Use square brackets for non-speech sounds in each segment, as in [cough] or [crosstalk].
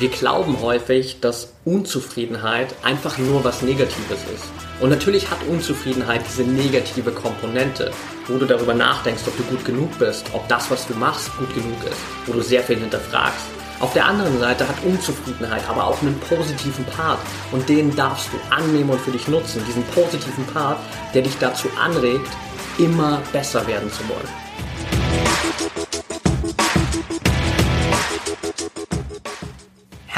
Wir glauben häufig, dass Unzufriedenheit einfach nur was Negatives ist. Und natürlich hat Unzufriedenheit diese negative Komponente, wo du darüber nachdenkst, ob du gut genug bist, ob das, was du machst, gut genug ist, wo du sehr viel hinterfragst. Auf der anderen Seite hat Unzufriedenheit aber auch einen positiven Part und den darfst du annehmen und für dich nutzen. Diesen positiven Part, der dich dazu anregt, immer besser werden zu wollen.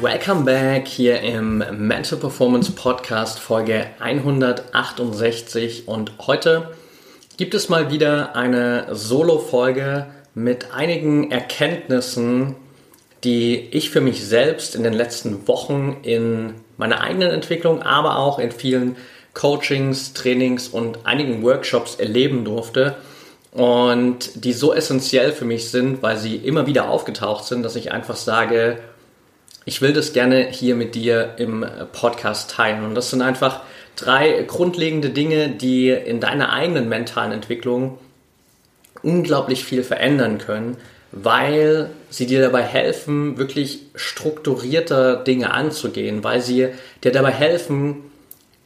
Welcome back hier im Mental Performance Podcast Folge 168 und heute gibt es mal wieder eine Solo-Folge mit einigen Erkenntnissen, die ich für mich selbst in den letzten Wochen in meiner eigenen Entwicklung, aber auch in vielen Coachings, Trainings und einigen Workshops erleben durfte. Und die so essentiell für mich sind, weil sie immer wieder aufgetaucht sind, dass ich einfach sage, ich will das gerne hier mit dir im Podcast teilen. Und das sind einfach drei grundlegende Dinge, die in deiner eigenen mentalen Entwicklung unglaublich viel verändern können, weil sie dir dabei helfen, wirklich strukturierter Dinge anzugehen, weil sie dir dabei helfen,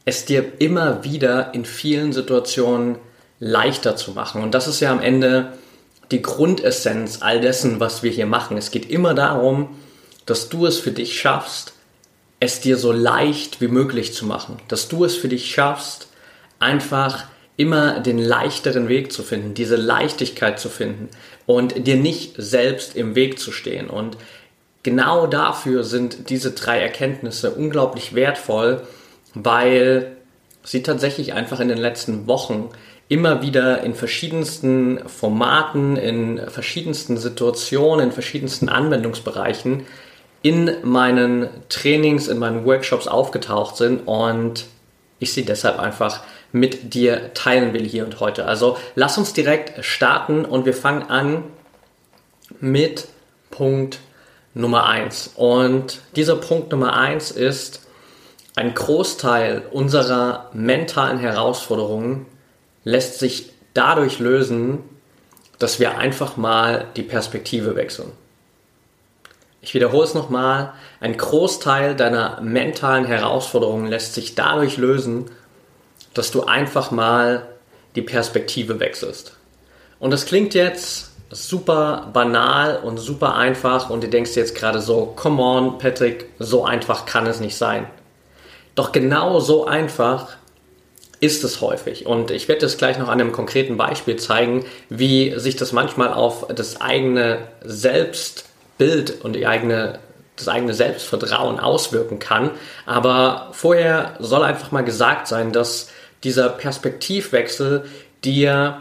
es dir immer wieder in vielen Situationen leichter zu machen. Und das ist ja am Ende die Grundessenz all dessen, was wir hier machen. Es geht immer darum, dass du es für dich schaffst, es dir so leicht wie möglich zu machen. Dass du es für dich schaffst, einfach immer den leichteren Weg zu finden, diese Leichtigkeit zu finden und dir nicht selbst im Weg zu stehen. Und genau dafür sind diese drei Erkenntnisse unglaublich wertvoll, weil sie tatsächlich einfach in den letzten Wochen immer wieder in verschiedensten Formaten, in verschiedensten Situationen, in verschiedensten Anwendungsbereichen in meinen Trainings, in meinen Workshops aufgetaucht sind und ich sie deshalb einfach mit dir teilen will hier und heute. Also lass uns direkt starten und wir fangen an mit Punkt Nummer 1. Und dieser Punkt Nummer 1 ist, ein Großteil unserer mentalen Herausforderungen lässt sich dadurch lösen, dass wir einfach mal die Perspektive wechseln. Ich wiederhole es nochmal, ein Großteil deiner mentalen Herausforderungen lässt sich dadurch lösen, dass du einfach mal die Perspektive wechselst. Und das klingt jetzt super banal und super einfach und du denkst jetzt gerade so, come on, Patrick, so einfach kann es nicht sein. Doch genau so einfach ist es häufig. Und ich werde es gleich noch an einem konkreten Beispiel zeigen, wie sich das manchmal auf das eigene Selbst Bild und die eigene, das eigene Selbstvertrauen auswirken kann. Aber vorher soll einfach mal gesagt sein, dass dieser Perspektivwechsel dir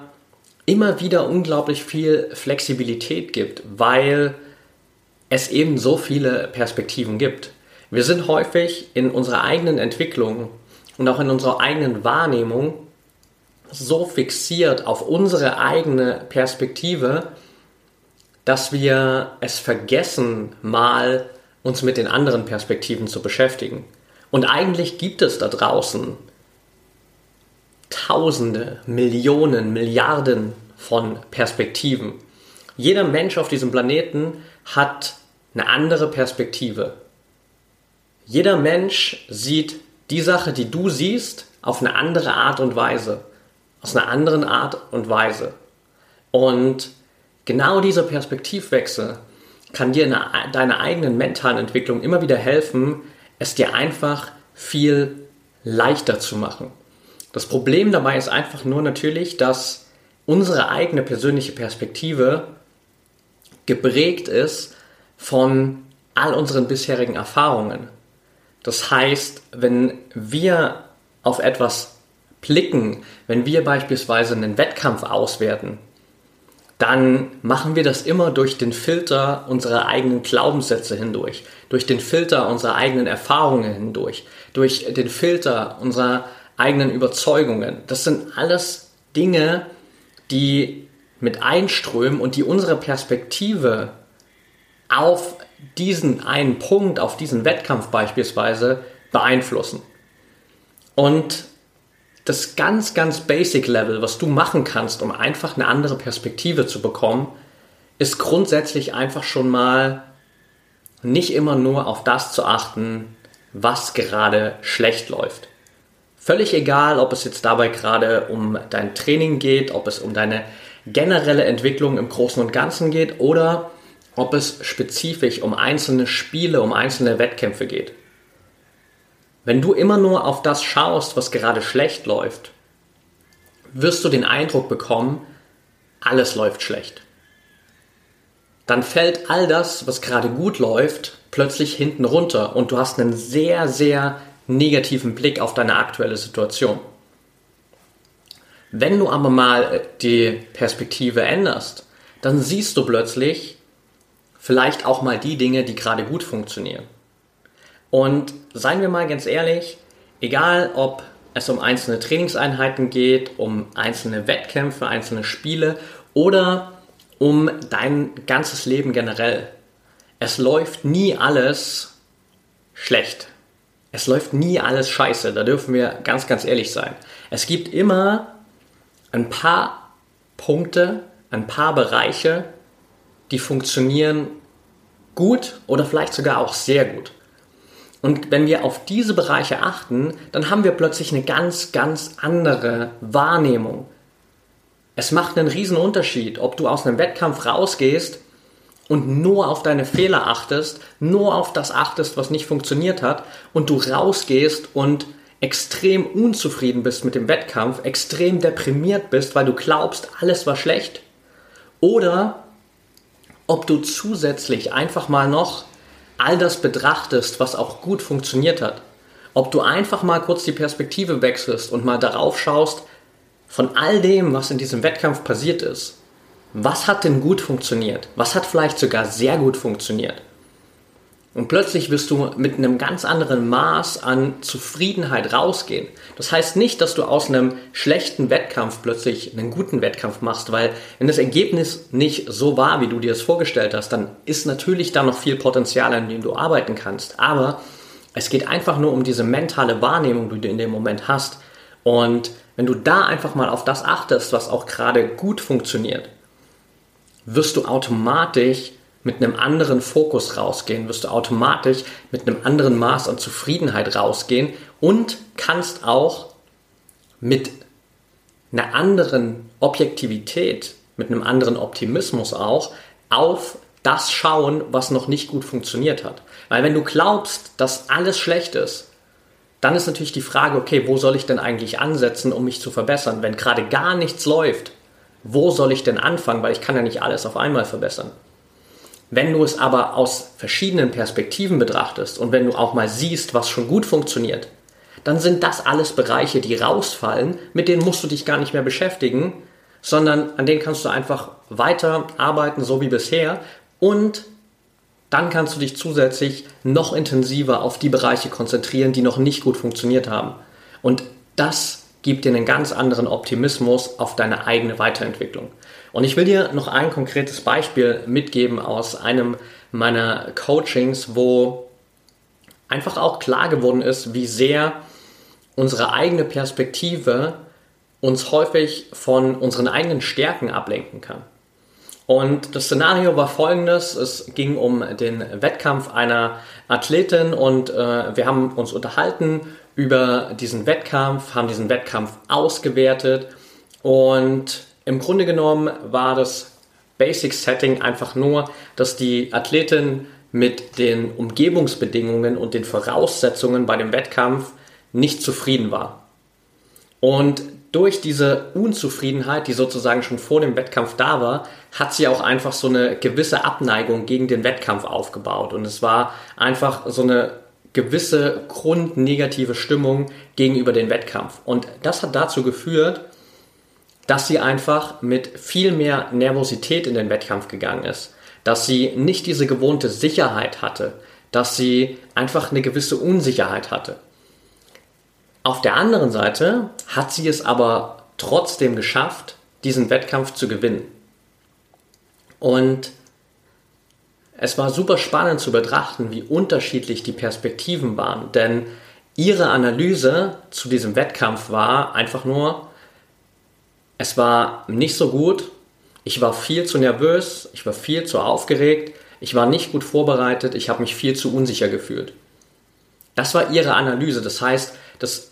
immer wieder unglaublich viel Flexibilität gibt, weil es eben so viele Perspektiven gibt. Wir sind häufig in unserer eigenen Entwicklung und auch in unserer eigenen Wahrnehmung so fixiert auf unsere eigene Perspektive, dass wir es vergessen, mal uns mit den anderen Perspektiven zu beschäftigen. Und eigentlich gibt es da draußen Tausende, Millionen, Milliarden von Perspektiven. Jeder Mensch auf diesem Planeten hat eine andere Perspektive. Jeder Mensch sieht die Sache, die du siehst, auf eine andere Art und Weise. Aus einer anderen Art und Weise. Und Genau dieser Perspektivwechsel kann dir in deiner eigenen mentalen Entwicklung immer wieder helfen, es dir einfach viel leichter zu machen. Das Problem dabei ist einfach nur natürlich, dass unsere eigene persönliche Perspektive geprägt ist von all unseren bisherigen Erfahrungen. Das heißt, wenn wir auf etwas blicken, wenn wir beispielsweise einen Wettkampf auswerten, dann machen wir das immer durch den Filter unserer eigenen Glaubenssätze hindurch, durch den Filter unserer eigenen Erfahrungen hindurch, durch den Filter unserer eigenen Überzeugungen. Das sind alles Dinge, die mit einströmen und die unsere Perspektive auf diesen einen Punkt, auf diesen Wettkampf beispielsweise beeinflussen. Und das ganz, ganz basic Level, was du machen kannst, um einfach eine andere Perspektive zu bekommen, ist grundsätzlich einfach schon mal nicht immer nur auf das zu achten, was gerade schlecht läuft. Völlig egal, ob es jetzt dabei gerade um dein Training geht, ob es um deine generelle Entwicklung im Großen und Ganzen geht oder ob es spezifisch um einzelne Spiele, um einzelne Wettkämpfe geht. Wenn du immer nur auf das schaust, was gerade schlecht läuft, wirst du den Eindruck bekommen, alles läuft schlecht. Dann fällt all das, was gerade gut läuft, plötzlich hinten runter und du hast einen sehr, sehr negativen Blick auf deine aktuelle Situation. Wenn du aber mal die Perspektive änderst, dann siehst du plötzlich vielleicht auch mal die Dinge, die gerade gut funktionieren. Und seien wir mal ganz ehrlich, egal ob es um einzelne Trainingseinheiten geht, um einzelne Wettkämpfe, einzelne Spiele oder um dein ganzes Leben generell. Es läuft nie alles schlecht. Es läuft nie alles scheiße. Da dürfen wir ganz, ganz ehrlich sein. Es gibt immer ein paar Punkte, ein paar Bereiche, die funktionieren gut oder vielleicht sogar auch sehr gut. Und wenn wir auf diese Bereiche achten, dann haben wir plötzlich eine ganz, ganz andere Wahrnehmung. Es macht einen riesen Unterschied, ob du aus einem Wettkampf rausgehst und nur auf deine Fehler achtest, nur auf das achtest, was nicht funktioniert hat und du rausgehst und extrem unzufrieden bist mit dem Wettkampf, extrem deprimiert bist, weil du glaubst, alles war schlecht. Oder ob du zusätzlich einfach mal noch all das betrachtest, was auch gut funktioniert hat. Ob du einfach mal kurz die Perspektive wechselst und mal darauf schaust, von all dem, was in diesem Wettkampf passiert ist, was hat denn gut funktioniert? Was hat vielleicht sogar sehr gut funktioniert? Und plötzlich wirst du mit einem ganz anderen Maß an Zufriedenheit rausgehen. Das heißt nicht, dass du aus einem schlechten Wettkampf plötzlich einen guten Wettkampf machst, weil wenn das Ergebnis nicht so war, wie du dir es vorgestellt hast, dann ist natürlich da noch viel Potenzial, an dem du arbeiten kannst. Aber es geht einfach nur um diese mentale Wahrnehmung, die du in dem Moment hast. Und wenn du da einfach mal auf das achtest, was auch gerade gut funktioniert, wirst du automatisch mit einem anderen Fokus rausgehen, wirst du automatisch mit einem anderen Maß an Zufriedenheit rausgehen und kannst auch mit einer anderen Objektivität, mit einem anderen Optimismus auch auf das schauen, was noch nicht gut funktioniert hat. Weil wenn du glaubst, dass alles schlecht ist, dann ist natürlich die Frage, okay, wo soll ich denn eigentlich ansetzen, um mich zu verbessern? Wenn gerade gar nichts läuft, wo soll ich denn anfangen? Weil ich kann ja nicht alles auf einmal verbessern. Wenn du es aber aus verschiedenen Perspektiven betrachtest und wenn du auch mal siehst, was schon gut funktioniert, dann sind das alles Bereiche, die rausfallen, mit denen musst du dich gar nicht mehr beschäftigen, sondern an denen kannst du einfach weiter arbeiten, so wie bisher und dann kannst du dich zusätzlich noch intensiver auf die Bereiche konzentrieren, die noch nicht gut funktioniert haben. Und das gibt dir einen ganz anderen Optimismus auf deine eigene Weiterentwicklung. Und ich will dir noch ein konkretes Beispiel mitgeben aus einem meiner Coachings, wo einfach auch klar geworden ist, wie sehr unsere eigene Perspektive uns häufig von unseren eigenen Stärken ablenken kann. Und das Szenario war folgendes: Es ging um den Wettkampf einer Athletin und äh, wir haben uns unterhalten über diesen Wettkampf, haben diesen Wettkampf ausgewertet und im Grunde genommen war das Basic Setting einfach nur, dass die Athletin mit den Umgebungsbedingungen und den Voraussetzungen bei dem Wettkampf nicht zufrieden war. Und durch diese Unzufriedenheit, die sozusagen schon vor dem Wettkampf da war, hat sie auch einfach so eine gewisse Abneigung gegen den Wettkampf aufgebaut. Und es war einfach so eine gewisse grundnegative Stimmung gegenüber dem Wettkampf. Und das hat dazu geführt, dass sie einfach mit viel mehr Nervosität in den Wettkampf gegangen ist, dass sie nicht diese gewohnte Sicherheit hatte, dass sie einfach eine gewisse Unsicherheit hatte. Auf der anderen Seite hat sie es aber trotzdem geschafft, diesen Wettkampf zu gewinnen. Und es war super spannend zu betrachten, wie unterschiedlich die Perspektiven waren, denn ihre Analyse zu diesem Wettkampf war einfach nur, es war nicht so gut, ich war viel zu nervös, ich war viel zu aufgeregt, ich war nicht gut vorbereitet, ich habe mich viel zu unsicher gefühlt. Das war ihre Analyse, das heißt, das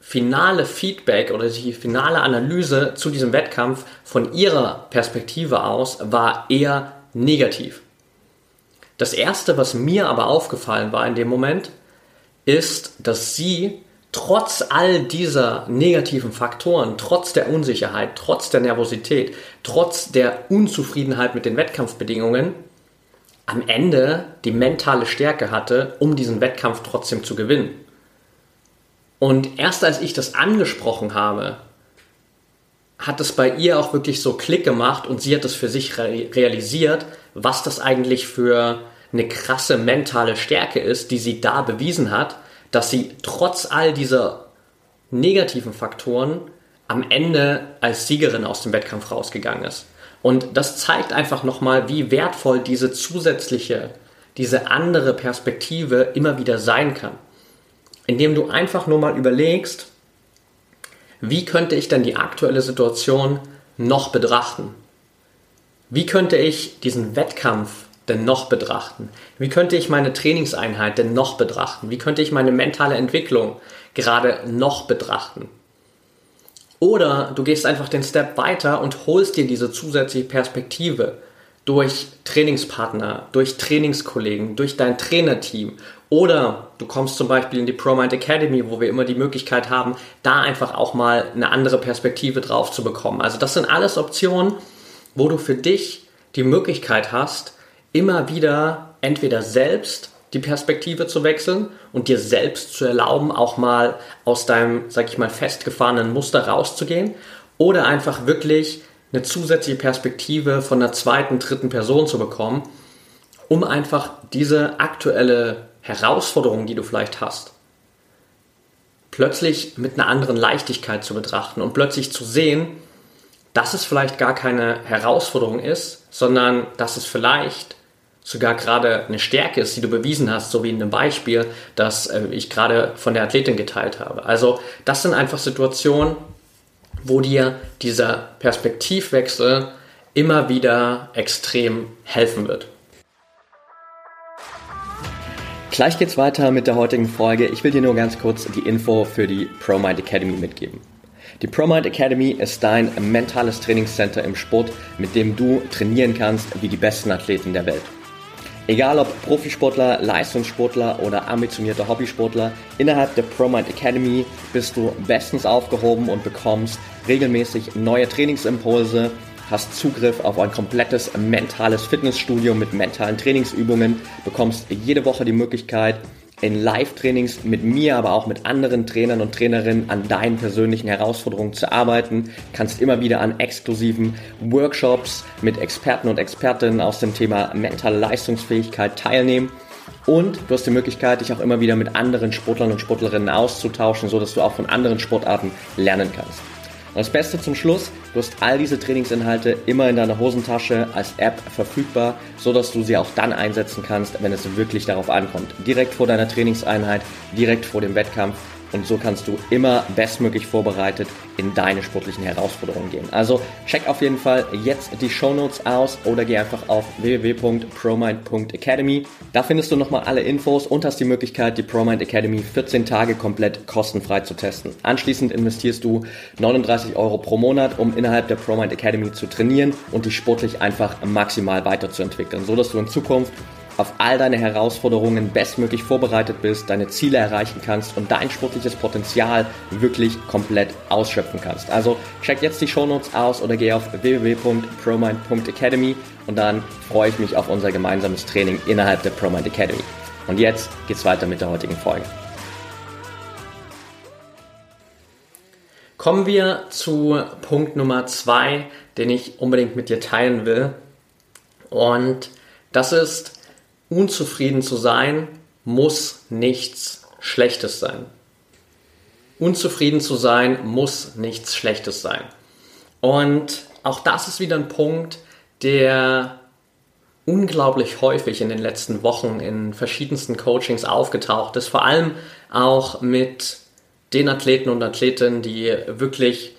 finale Feedback oder die finale Analyse zu diesem Wettkampf von ihrer Perspektive aus war eher negativ. Das Erste, was mir aber aufgefallen war in dem Moment, ist, dass sie trotz all dieser negativen Faktoren, trotz der Unsicherheit, trotz der Nervosität, trotz der Unzufriedenheit mit den Wettkampfbedingungen, am Ende die mentale Stärke hatte, um diesen Wettkampf trotzdem zu gewinnen. Und erst als ich das angesprochen habe, hat es bei ihr auch wirklich so Klick gemacht und sie hat es für sich realisiert, was das eigentlich für eine krasse mentale Stärke ist, die sie da bewiesen hat, dass sie trotz all dieser negativen Faktoren am Ende als Siegerin aus dem Wettkampf rausgegangen ist. Und das zeigt einfach nochmal, wie wertvoll diese zusätzliche, diese andere Perspektive immer wieder sein kann. Indem du einfach nur mal überlegst, wie könnte ich denn die aktuelle Situation noch betrachten? Wie könnte ich diesen Wettkampf denn noch betrachten? Wie könnte ich meine Trainingseinheit denn noch betrachten? Wie könnte ich meine mentale Entwicklung gerade noch betrachten? Oder du gehst einfach den Step weiter und holst dir diese zusätzliche Perspektive durch Trainingspartner, durch Trainingskollegen, durch dein Trainerteam. Oder du kommst zum Beispiel in die ProMind Academy, wo wir immer die Möglichkeit haben, da einfach auch mal eine andere Perspektive drauf zu bekommen. Also das sind alles Optionen, wo du für dich die Möglichkeit hast, immer wieder entweder selbst die Perspektive zu wechseln und dir selbst zu erlauben, auch mal aus deinem, sag ich mal, festgefahrenen Muster rauszugehen oder einfach wirklich eine zusätzliche Perspektive von einer zweiten, dritten Person zu bekommen, um einfach diese aktuelle Herausforderung, die du vielleicht hast, plötzlich mit einer anderen Leichtigkeit zu betrachten und plötzlich zu sehen, dass es vielleicht gar keine Herausforderung ist, sondern dass es vielleicht sogar gerade eine Stärke ist, die du bewiesen hast, so wie in dem Beispiel, das äh, ich gerade von der Athletin geteilt habe. Also das sind einfach Situationen, wo dir dieser Perspektivwechsel immer wieder extrem helfen wird. Gleich geht's weiter mit der heutigen Folge. Ich will dir nur ganz kurz die Info für die ProMind Academy mitgeben. Die ProMind Academy ist dein mentales Trainingscenter im Sport, mit dem du trainieren kannst wie die besten Athleten der Welt. Egal ob Profisportler, Leistungssportler oder ambitionierter Hobbysportler, innerhalb der ProMind Academy bist du bestens aufgehoben und bekommst regelmäßig neue Trainingsimpulse, hast Zugriff auf ein komplettes mentales Fitnessstudio mit mentalen Trainingsübungen, bekommst jede Woche die Möglichkeit, in Live-Trainings mit mir, aber auch mit anderen Trainern und Trainerinnen an deinen persönlichen Herausforderungen zu arbeiten. Kannst immer wieder an exklusiven Workshops mit Experten und Expertinnen aus dem Thema mentale Leistungsfähigkeit teilnehmen. Und du hast die Möglichkeit, dich auch immer wieder mit anderen Sportlern und Sportlerinnen auszutauschen, sodass du auch von anderen Sportarten lernen kannst. Das Beste zum Schluss, du hast all diese Trainingsinhalte immer in deiner Hosentasche als App verfügbar, so dass du sie auch dann einsetzen kannst, wenn es wirklich darauf ankommt. Direkt vor deiner Trainingseinheit, direkt vor dem Wettkampf und so kannst du immer bestmöglich vorbereitet in deine sportlichen Herausforderungen gehen. Also check auf jeden Fall jetzt die Show Notes aus oder geh einfach auf www.promind.academy. Da findest du nochmal alle Infos und hast die Möglichkeit, die ProMind Academy 14 Tage komplett kostenfrei zu testen. Anschließend investierst du 39 Euro pro Monat, um innerhalb der ProMind Academy zu trainieren und dich sportlich einfach maximal weiterzuentwickeln, so dass du in Zukunft auf all deine Herausforderungen bestmöglich vorbereitet bist, deine Ziele erreichen kannst und dein sportliches Potenzial wirklich komplett ausschöpfen kannst. Also check jetzt die Shownotes aus oder geh auf www.promind.academy und dann freue ich mich auf unser gemeinsames Training innerhalb der ProMind Academy. Und jetzt geht's weiter mit der heutigen Folge. Kommen wir zu Punkt Nummer zwei, den ich unbedingt mit dir teilen will. Und das ist, unzufrieden zu sein, muss nichts Schlechtes sein. Unzufrieden zu sein, muss nichts Schlechtes sein. Und auch das ist wieder ein Punkt, der unglaublich häufig in den letzten Wochen in verschiedensten Coachings aufgetaucht ist, vor allem auch mit den Athleten und Athletinnen, die wirklich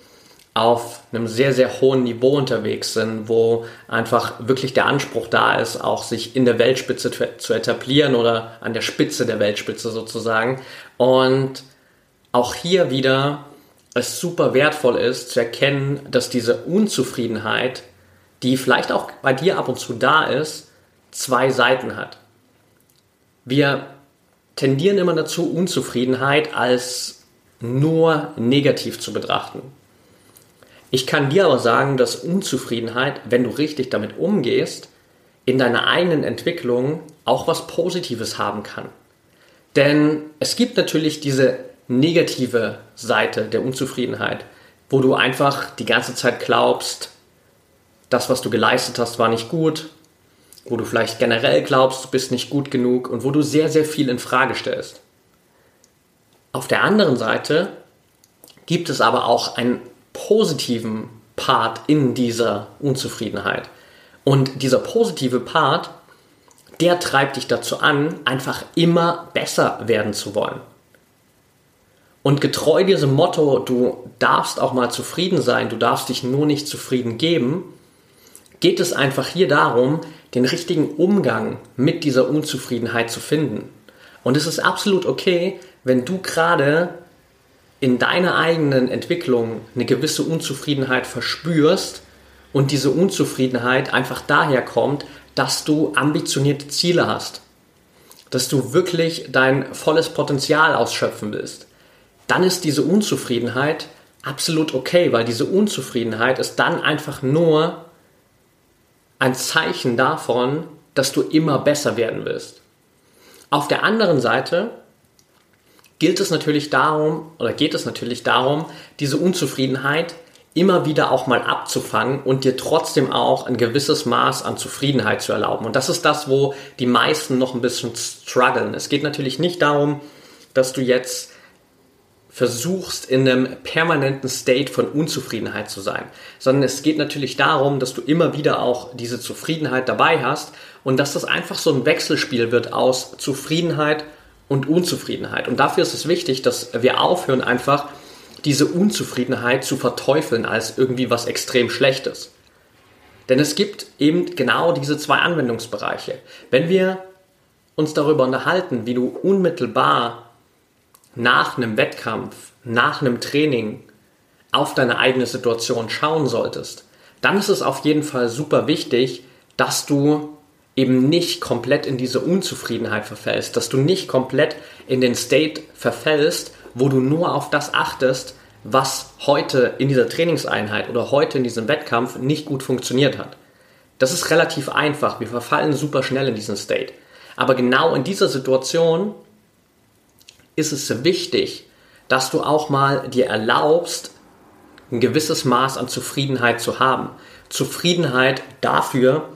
auf einem sehr, sehr hohen Niveau unterwegs sind, wo einfach wirklich der Anspruch da ist, auch sich in der Weltspitze zu etablieren oder an der Spitze der Weltspitze sozusagen. Und auch hier wieder es super wertvoll ist zu erkennen, dass diese Unzufriedenheit, die vielleicht auch bei dir ab und zu da ist, zwei Seiten hat. Wir tendieren immer dazu, Unzufriedenheit als nur negativ zu betrachten. Ich kann dir aber sagen, dass Unzufriedenheit, wenn du richtig damit umgehst, in deiner eigenen Entwicklung auch was Positives haben kann. Denn es gibt natürlich diese negative Seite der Unzufriedenheit, wo du einfach die ganze Zeit glaubst, das, was du geleistet hast, war nicht gut, wo du vielleicht generell glaubst, du bist nicht gut genug und wo du sehr, sehr viel in Frage stellst. Auf der anderen Seite gibt es aber auch einen positiven Part in dieser Unzufriedenheit. Und dieser positive Part, der treibt dich dazu an, einfach immer besser werden zu wollen. Und getreu diesem Motto, du darfst auch mal zufrieden sein, du darfst dich nur nicht zufrieden geben, geht es einfach hier darum, den richtigen Umgang mit dieser Unzufriedenheit zu finden. Und es ist absolut okay, wenn du gerade in deiner eigenen Entwicklung eine gewisse Unzufriedenheit verspürst und diese Unzufriedenheit einfach daher kommt, dass du ambitionierte Ziele hast, dass du wirklich dein volles Potenzial ausschöpfen willst, dann ist diese Unzufriedenheit absolut okay, weil diese Unzufriedenheit ist dann einfach nur ein Zeichen davon, dass du immer besser werden willst. Auf der anderen Seite gilt es natürlich darum, oder geht es natürlich darum, diese Unzufriedenheit immer wieder auch mal abzufangen und dir trotzdem auch ein gewisses Maß an Zufriedenheit zu erlauben. Und das ist das, wo die meisten noch ein bisschen strugglen. Es geht natürlich nicht darum, dass du jetzt versuchst, in einem permanenten State von Unzufriedenheit zu sein, sondern es geht natürlich darum, dass du immer wieder auch diese Zufriedenheit dabei hast und dass das einfach so ein Wechselspiel wird aus Zufriedenheit und Unzufriedenheit. Und dafür ist es wichtig, dass wir aufhören, einfach diese Unzufriedenheit zu verteufeln als irgendwie was extrem Schlechtes. Denn es gibt eben genau diese zwei Anwendungsbereiche. Wenn wir uns darüber unterhalten, wie du unmittelbar nach einem Wettkampf, nach einem Training auf deine eigene Situation schauen solltest, dann ist es auf jeden Fall super wichtig, dass du eben nicht komplett in diese Unzufriedenheit verfällst, dass du nicht komplett in den State verfällst, wo du nur auf das achtest, was heute in dieser Trainingseinheit oder heute in diesem Wettkampf nicht gut funktioniert hat. Das ist relativ einfach, wir verfallen super schnell in diesen State. Aber genau in dieser Situation ist es wichtig, dass du auch mal dir erlaubst, ein gewisses Maß an Zufriedenheit zu haben. Zufriedenheit dafür,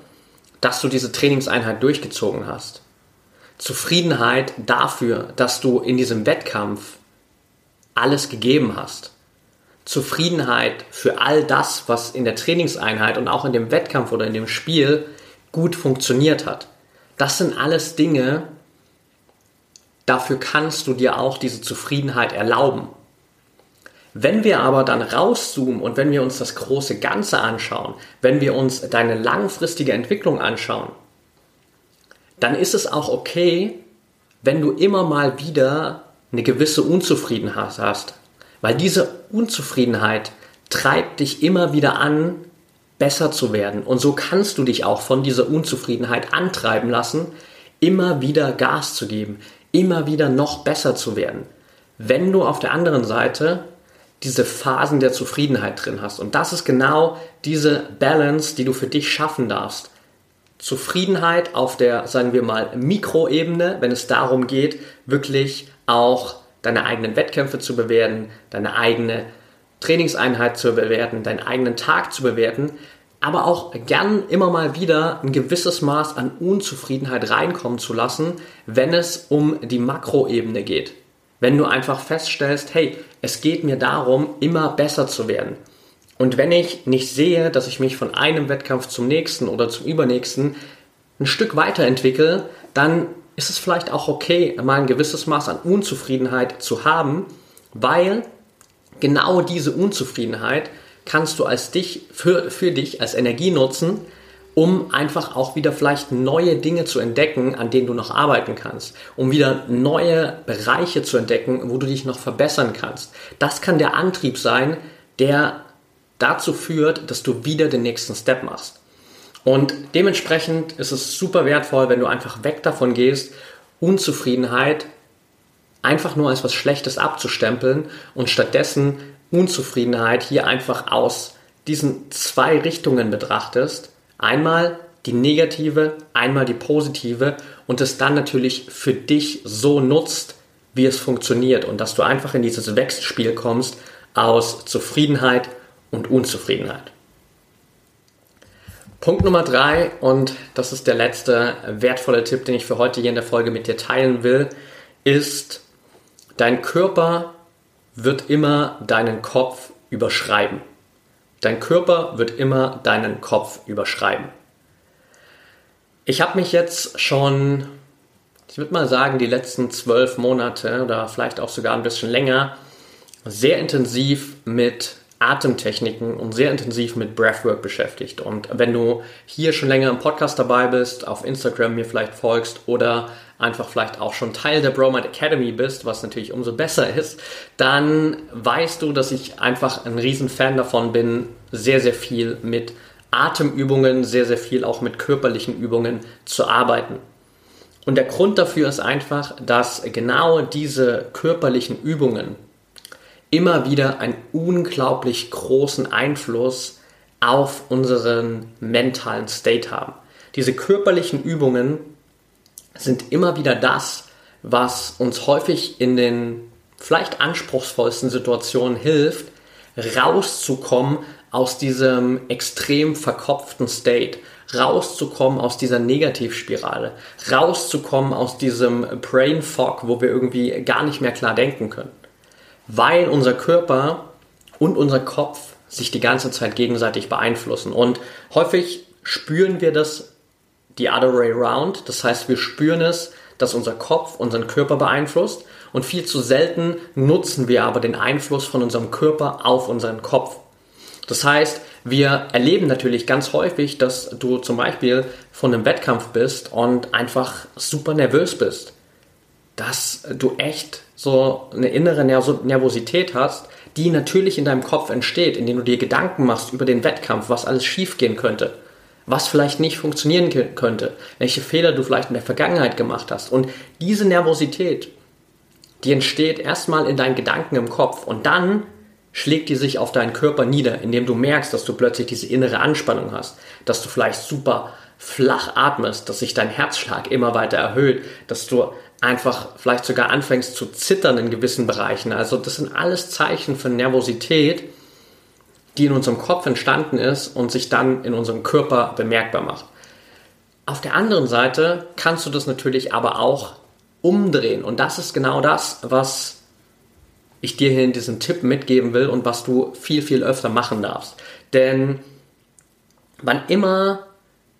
dass du diese Trainingseinheit durchgezogen hast. Zufriedenheit dafür, dass du in diesem Wettkampf alles gegeben hast. Zufriedenheit für all das, was in der Trainingseinheit und auch in dem Wettkampf oder in dem Spiel gut funktioniert hat. Das sind alles Dinge, Dafür kannst du dir auch diese Zufriedenheit erlauben. Wenn wir aber dann rauszoomen und wenn wir uns das große Ganze anschauen, wenn wir uns deine langfristige Entwicklung anschauen, dann ist es auch okay, wenn du immer mal wieder eine gewisse Unzufriedenheit hast. Weil diese Unzufriedenheit treibt dich immer wieder an, besser zu werden. Und so kannst du dich auch von dieser Unzufriedenheit antreiben lassen, immer wieder Gas zu geben, immer wieder noch besser zu werden. Wenn du auf der anderen Seite diese Phasen der Zufriedenheit drin hast. Und das ist genau diese Balance, die du für dich schaffen darfst. Zufriedenheit auf der, sagen wir mal, Mikroebene, wenn es darum geht, wirklich auch deine eigenen Wettkämpfe zu bewerten, deine eigene Trainingseinheit zu bewerten, deinen eigenen Tag zu bewerten, aber auch gern immer mal wieder ein gewisses Maß an Unzufriedenheit reinkommen zu lassen, wenn es um die Makroebene geht. Wenn du einfach feststellst, hey, es geht mir darum, immer besser zu werden. Und wenn ich nicht sehe, dass ich mich von einem Wettkampf zum nächsten oder zum übernächsten ein Stück weiterentwickle, dann ist es vielleicht auch okay, mal ein gewisses Maß an Unzufriedenheit zu haben, weil genau diese Unzufriedenheit kannst du als dich, für, für dich als Energie nutzen, um einfach auch wieder vielleicht neue Dinge zu entdecken, an denen du noch arbeiten kannst, um wieder neue Bereiche zu entdecken, wo du dich noch verbessern kannst. Das kann der Antrieb sein, der dazu führt, dass du wieder den nächsten Step machst. Und dementsprechend ist es super wertvoll, wenn du einfach weg davon gehst, Unzufriedenheit einfach nur als was Schlechtes abzustempeln und stattdessen Unzufriedenheit hier einfach aus diesen zwei Richtungen betrachtest. Einmal die negative, einmal die positive und es dann natürlich für dich so nutzt, wie es funktioniert und dass du einfach in dieses Wechselspiel kommst aus Zufriedenheit und Unzufriedenheit. Punkt Nummer drei, und das ist der letzte wertvolle Tipp, den ich für heute hier in der Folge mit dir teilen will, ist, dein Körper wird immer deinen Kopf überschreiben. Dein Körper wird immer deinen Kopf überschreiben. Ich habe mich jetzt schon, ich würde mal sagen, die letzten zwölf Monate oder vielleicht auch sogar ein bisschen länger sehr intensiv mit Atemtechniken und sehr intensiv mit Breathwork beschäftigt. Und wenn du hier schon länger im Podcast dabei bist, auf Instagram mir vielleicht folgst oder einfach vielleicht auch schon Teil der Bromide Academy bist, was natürlich umso besser ist, dann weißt du, dass ich einfach ein riesen Fan davon bin, sehr, sehr viel mit Atemübungen, sehr, sehr viel auch mit körperlichen Übungen zu arbeiten. Und der Grund dafür ist einfach, dass genau diese körperlichen Übungen immer wieder einen unglaublich großen Einfluss auf unseren mentalen State haben. Diese körperlichen Übungen sind immer wieder das, was uns häufig in den vielleicht anspruchsvollsten Situationen hilft, rauszukommen aus diesem extrem verkopften State, rauszukommen aus dieser Negativspirale, rauszukommen aus diesem Brain Fog, wo wir irgendwie gar nicht mehr klar denken können weil unser Körper und unser Kopf sich die ganze Zeit gegenseitig beeinflussen. Und häufig spüren wir das the other way around. Das heißt, wir spüren es, dass unser Kopf unseren Körper beeinflusst. Und viel zu selten nutzen wir aber den Einfluss von unserem Körper auf unseren Kopf. Das heißt, wir erleben natürlich ganz häufig, dass du zum Beispiel von einem Wettkampf bist und einfach super nervös bist. Dass du echt so eine innere Nervosität hast, die natürlich in deinem Kopf entsteht, indem du dir Gedanken machst über den Wettkampf, was alles schiefgehen könnte, was vielleicht nicht funktionieren könnte, welche Fehler du vielleicht in der Vergangenheit gemacht hast. Und diese Nervosität, die entsteht erstmal in deinen Gedanken im Kopf und dann schlägt die sich auf deinen Körper nieder, indem du merkst, dass du plötzlich diese innere Anspannung hast, dass du vielleicht super flach atmest, dass sich dein Herzschlag immer weiter erhöht, dass du einfach vielleicht sogar anfängst zu zittern in gewissen Bereichen. Also das sind alles Zeichen von Nervosität, die in unserem Kopf entstanden ist und sich dann in unserem Körper bemerkbar macht. Auf der anderen Seite kannst du das natürlich aber auch umdrehen und das ist genau das, was ich dir hier in diesem Tipp mitgeben will und was du viel, viel öfter machen darfst. Denn wann immer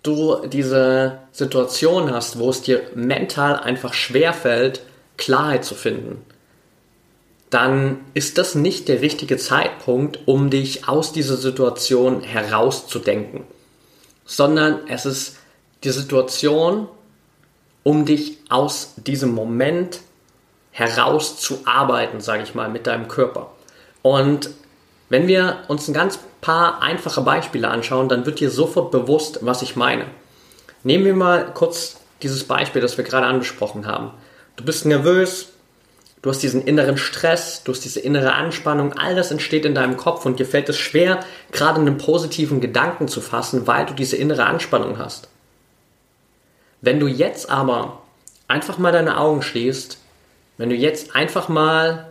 du diese Situation hast, wo es dir mental einfach schwerfällt, Klarheit zu finden, dann ist das nicht der richtige Zeitpunkt, um dich aus dieser Situation herauszudenken, sondern es ist die Situation, um dich aus diesem Moment herauszuarbeiten, sage ich mal, mit deinem Körper. Und wenn wir uns ein ganz paar einfache Beispiele anschauen, dann wird dir sofort bewusst, was ich meine. Nehmen wir mal kurz dieses Beispiel, das wir gerade angesprochen haben. Du bist nervös, du hast diesen inneren Stress, du hast diese innere Anspannung, all das entsteht in deinem Kopf und dir fällt es schwer, gerade einen positiven Gedanken zu fassen, weil du diese innere Anspannung hast. Wenn du jetzt aber einfach mal deine Augen schließt, wenn du jetzt einfach mal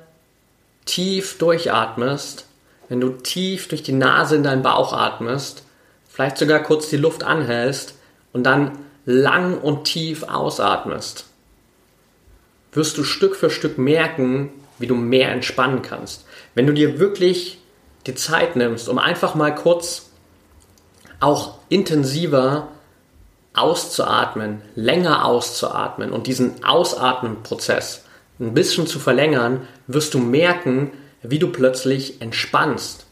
tief durchatmest wenn du tief durch die Nase in deinen Bauch atmest, vielleicht sogar kurz die Luft anhältst und dann lang und tief ausatmest, wirst du Stück für Stück merken, wie du mehr entspannen kannst. Wenn du dir wirklich die Zeit nimmst, um einfach mal kurz auch intensiver auszuatmen, länger auszuatmen und diesen Ausatmenprozess ein bisschen zu verlängern, wirst du merken, wie du plötzlich entspannst,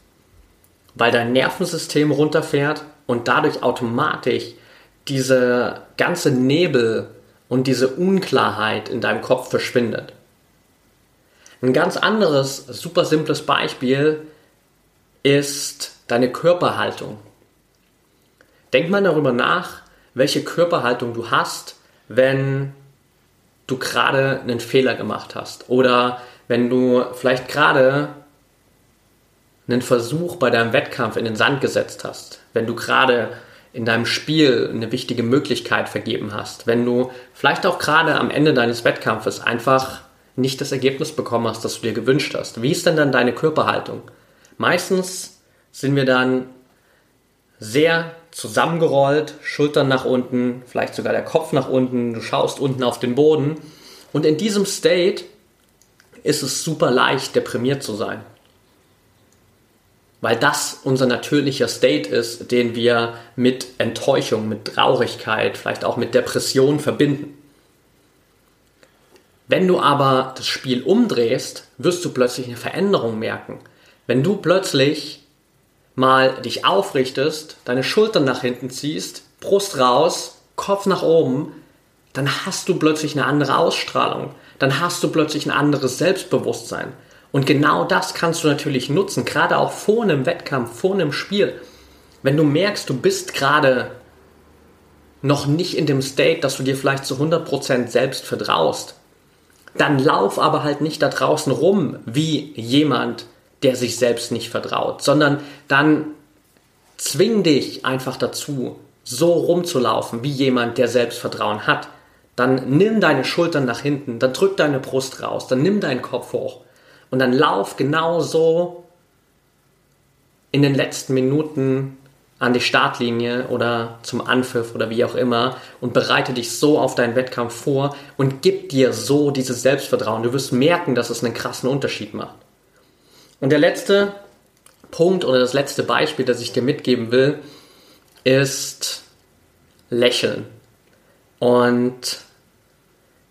weil dein Nervensystem runterfährt und dadurch automatisch diese ganze Nebel und diese Unklarheit in deinem Kopf verschwindet. Ein ganz anderes, super simples Beispiel ist deine Körperhaltung. Denk mal darüber nach, welche Körperhaltung du hast, wenn du gerade einen Fehler gemacht hast oder wenn du vielleicht gerade einen Versuch bei deinem Wettkampf in den Sand gesetzt hast, wenn du gerade in deinem Spiel eine wichtige Möglichkeit vergeben hast, wenn du vielleicht auch gerade am Ende deines Wettkampfes einfach nicht das Ergebnis bekommen hast, das du dir gewünscht hast. Wie ist denn dann deine Körperhaltung? Meistens sind wir dann sehr zusammengerollt, Schultern nach unten, vielleicht sogar der Kopf nach unten, du schaust unten auf den Boden. Und in diesem State ist es super leicht, deprimiert zu sein. Weil das unser natürlicher State ist, den wir mit Enttäuschung, mit Traurigkeit, vielleicht auch mit Depression verbinden. Wenn du aber das Spiel umdrehst, wirst du plötzlich eine Veränderung merken. Wenn du plötzlich mal dich aufrichtest, deine Schultern nach hinten ziehst, Brust raus, Kopf nach oben, dann hast du plötzlich eine andere Ausstrahlung. Dann hast du plötzlich ein anderes Selbstbewusstsein. Und genau das kannst du natürlich nutzen, gerade auch vor einem Wettkampf, vor einem Spiel. Wenn du merkst, du bist gerade noch nicht in dem State, dass du dir vielleicht zu 100% selbst vertraust, dann lauf aber halt nicht da draußen rum wie jemand, der sich selbst nicht vertraut, sondern dann zwing dich einfach dazu, so rumzulaufen wie jemand, der Selbstvertrauen hat. Dann nimm deine Schultern nach hinten, dann drück deine Brust raus, dann nimm deinen Kopf hoch und dann lauf genau so in den letzten Minuten an die Startlinie oder zum Anpfiff oder wie auch immer und bereite dich so auf deinen Wettkampf vor und gib dir so dieses Selbstvertrauen. Du wirst merken, dass es einen krassen Unterschied macht. Und der letzte Punkt oder das letzte Beispiel, das ich dir mitgeben will, ist Lächeln. Und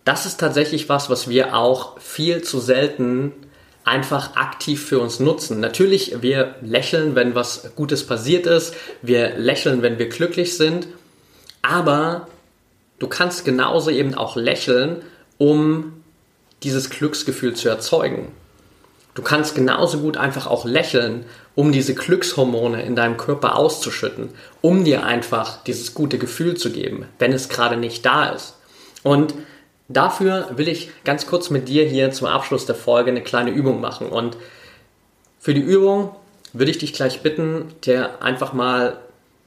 das ist tatsächlich was, was wir auch viel zu selten einfach aktiv für uns nutzen. Natürlich, wir lächeln, wenn was Gutes passiert ist, wir lächeln, wenn wir glücklich sind, aber du kannst genauso eben auch lächeln, um dieses Glücksgefühl zu erzeugen. Du kannst genauso gut einfach auch lächeln, um diese Glückshormone in deinem Körper auszuschütten, um dir einfach dieses gute Gefühl zu geben, wenn es gerade nicht da ist. Und dafür will ich ganz kurz mit dir hier zum Abschluss der Folge eine kleine Übung machen. Und für die Übung würde ich dich gleich bitten, dir einfach mal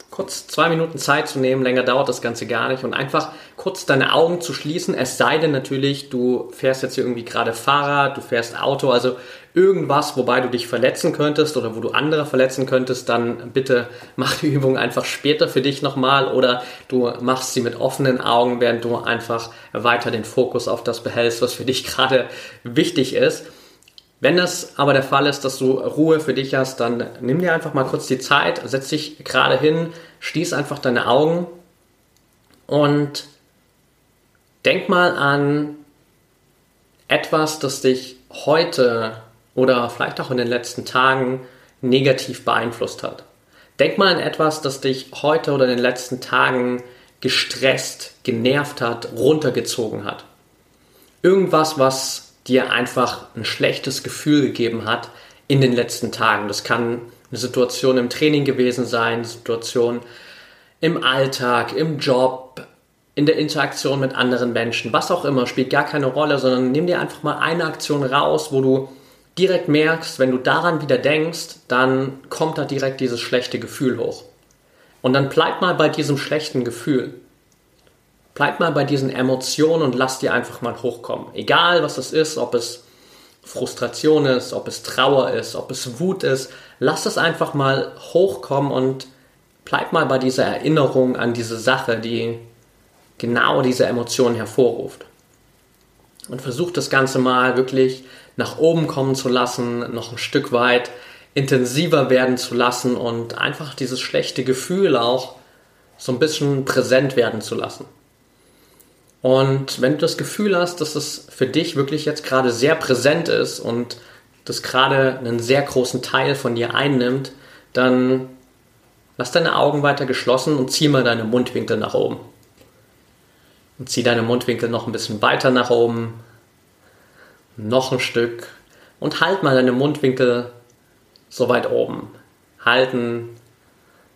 kurz zwei Minuten Zeit zu nehmen, länger dauert das Ganze gar nicht. Und einfach kurz deine Augen zu schließen, es sei denn natürlich, du fährst jetzt hier irgendwie gerade Fahrrad, du fährst Auto, also irgendwas, wobei du dich verletzen könntest oder wo du andere verletzen könntest, dann bitte mach die Übung einfach später für dich nochmal oder du machst sie mit offenen Augen, während du einfach weiter den Fokus auf das behältst, was für dich [laughs] gerade wichtig ist. Wenn das aber der Fall ist, dass du Ruhe für dich hast, dann nimm dir einfach mal kurz die Zeit, setz dich gerade hin, schließ einfach deine Augen und denk mal an etwas, das dich heute oder vielleicht auch in den letzten Tagen negativ beeinflusst hat. Denk mal an etwas, das dich heute oder in den letzten Tagen gestresst, genervt hat, runtergezogen hat. Irgendwas, was dir einfach ein schlechtes Gefühl gegeben hat in den letzten Tagen. Das kann eine Situation im Training gewesen sein, eine Situation im Alltag, im Job, in der Interaktion mit anderen Menschen, was auch immer, spielt gar keine Rolle, sondern nimm dir einfach mal eine Aktion raus, wo du direkt merkst, wenn du daran wieder denkst, dann kommt da direkt dieses schlechte Gefühl hoch. Und dann bleib mal bei diesem schlechten Gefühl. Bleib mal bei diesen Emotionen und lass die einfach mal hochkommen. Egal was es ist, ob es Frustration ist, ob es Trauer ist, ob es Wut ist, lass es einfach mal hochkommen und bleib mal bei dieser Erinnerung an diese Sache, die genau diese Emotionen hervorruft. Und versuch das Ganze mal wirklich nach oben kommen zu lassen, noch ein Stück weit intensiver werden zu lassen und einfach dieses schlechte Gefühl auch so ein bisschen präsent werden zu lassen. Und wenn du das Gefühl hast, dass es für dich wirklich jetzt gerade sehr präsent ist und das gerade einen sehr großen Teil von dir einnimmt, dann lass deine Augen weiter geschlossen und zieh mal deine Mundwinkel nach oben. Und zieh deine Mundwinkel noch ein bisschen weiter nach oben, noch ein Stück und halt mal deine Mundwinkel so weit oben. Halten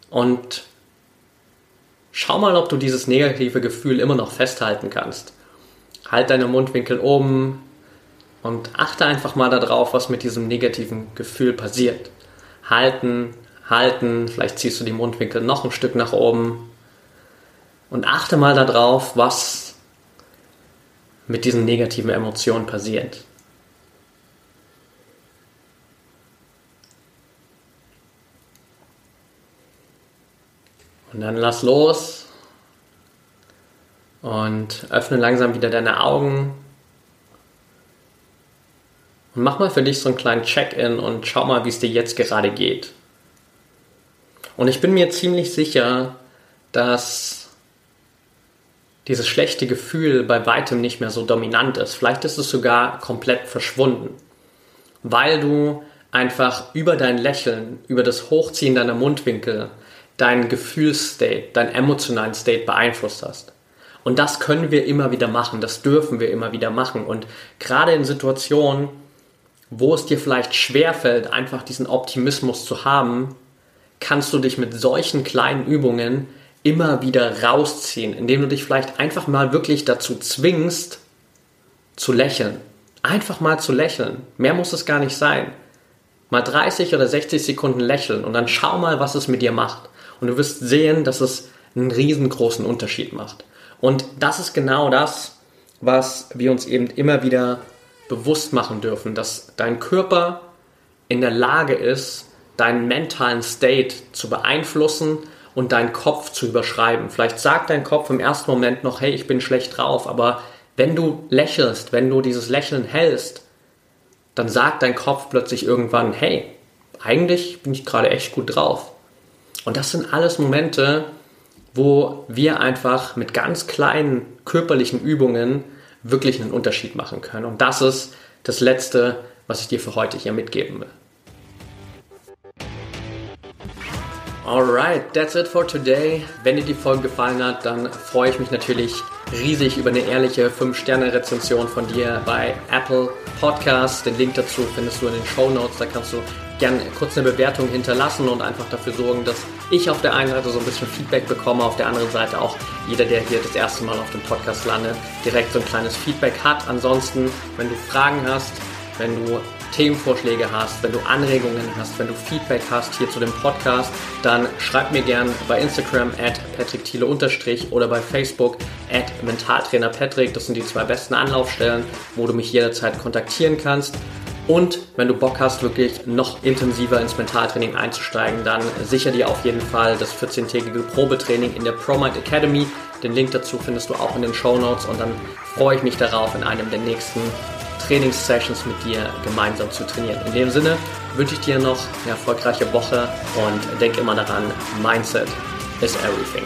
und schau mal, ob du dieses negative Gefühl immer noch festhalten kannst. Halt deine Mundwinkel oben und achte einfach mal darauf, was mit diesem negativen Gefühl passiert. Halten, halten, vielleicht ziehst du die Mundwinkel noch ein Stück nach oben und achte mal darauf, was mit diesen negativen Emotionen passiert. Und dann lass los und öffne langsam wieder deine Augen. Und mach mal für dich so einen kleinen Check-in und schau mal, wie es dir jetzt gerade geht. Und ich bin mir ziemlich sicher, dass dieses schlechte Gefühl bei weitem nicht mehr so dominant ist. Vielleicht ist es sogar komplett verschwunden, weil du einfach über dein Lächeln, über das Hochziehen deiner Mundwinkel deinen Gefühlsstate, deinen emotionalen State beeinflusst hast. Und das können wir immer wieder machen, das dürfen wir immer wieder machen. Und gerade in Situationen, wo es dir vielleicht schwerfällt, einfach diesen Optimismus zu haben, kannst du dich mit solchen kleinen Übungen immer wieder rausziehen, indem du dich vielleicht einfach mal wirklich dazu zwingst, zu lächeln. Einfach mal zu lächeln. Mehr muss es gar nicht sein. Mal 30 oder 60 Sekunden lächeln und dann schau mal, was es mit dir macht. Und du wirst sehen, dass es einen riesengroßen Unterschied macht. Und das ist genau das, was wir uns eben immer wieder bewusst machen dürfen, dass dein Körper in der Lage ist, deinen mentalen State zu beeinflussen und deinen Kopf zu überschreiben. Vielleicht sagt dein Kopf im ersten Moment noch, hey, ich bin schlecht drauf, aber wenn du lächelst, wenn du dieses Lächeln hältst, dann sagt dein Kopf plötzlich irgendwann, hey, eigentlich bin ich gerade echt gut drauf. Und das sind alles Momente, wo wir einfach mit ganz kleinen körperlichen Übungen wirklich einen Unterschied machen können. Und das ist das Letzte, was ich dir für heute hier mitgeben will. Alright, that's it for today. Wenn dir die Folge gefallen hat, dann freue ich mich natürlich riesig über eine ehrliche 5-Sterne-Rezension von dir bei Apple Podcasts. Den Link dazu findest du in den Show Notes. Da kannst du gerne kurz eine Bewertung hinterlassen und einfach dafür sorgen, dass ich auf der einen Seite so ein bisschen Feedback bekomme, auf der anderen Seite auch jeder, der hier das erste Mal auf dem Podcast landet, direkt so ein kleines Feedback hat. Ansonsten, wenn du Fragen hast, wenn du Themenvorschläge hast, wenn du Anregungen hast, wenn du Feedback hast hier zu dem Podcast, dann schreib mir gern bei Instagram at patrickthiele oder bei Facebook at Mentaltrainer Patrick. Das sind die zwei besten Anlaufstellen, wo du mich jederzeit kontaktieren kannst. Und wenn du Bock hast, wirklich noch intensiver ins Mentaltraining einzusteigen, dann sicher dir auf jeden Fall das 14-tägige Probetraining in der ProMind Academy. Den Link dazu findest du auch in den Show Notes und dann freue ich mich darauf, in einem der nächsten Trainingssessions mit dir gemeinsam zu trainieren. In dem Sinne wünsche ich dir noch eine erfolgreiche Woche und denk immer daran, Mindset is everything.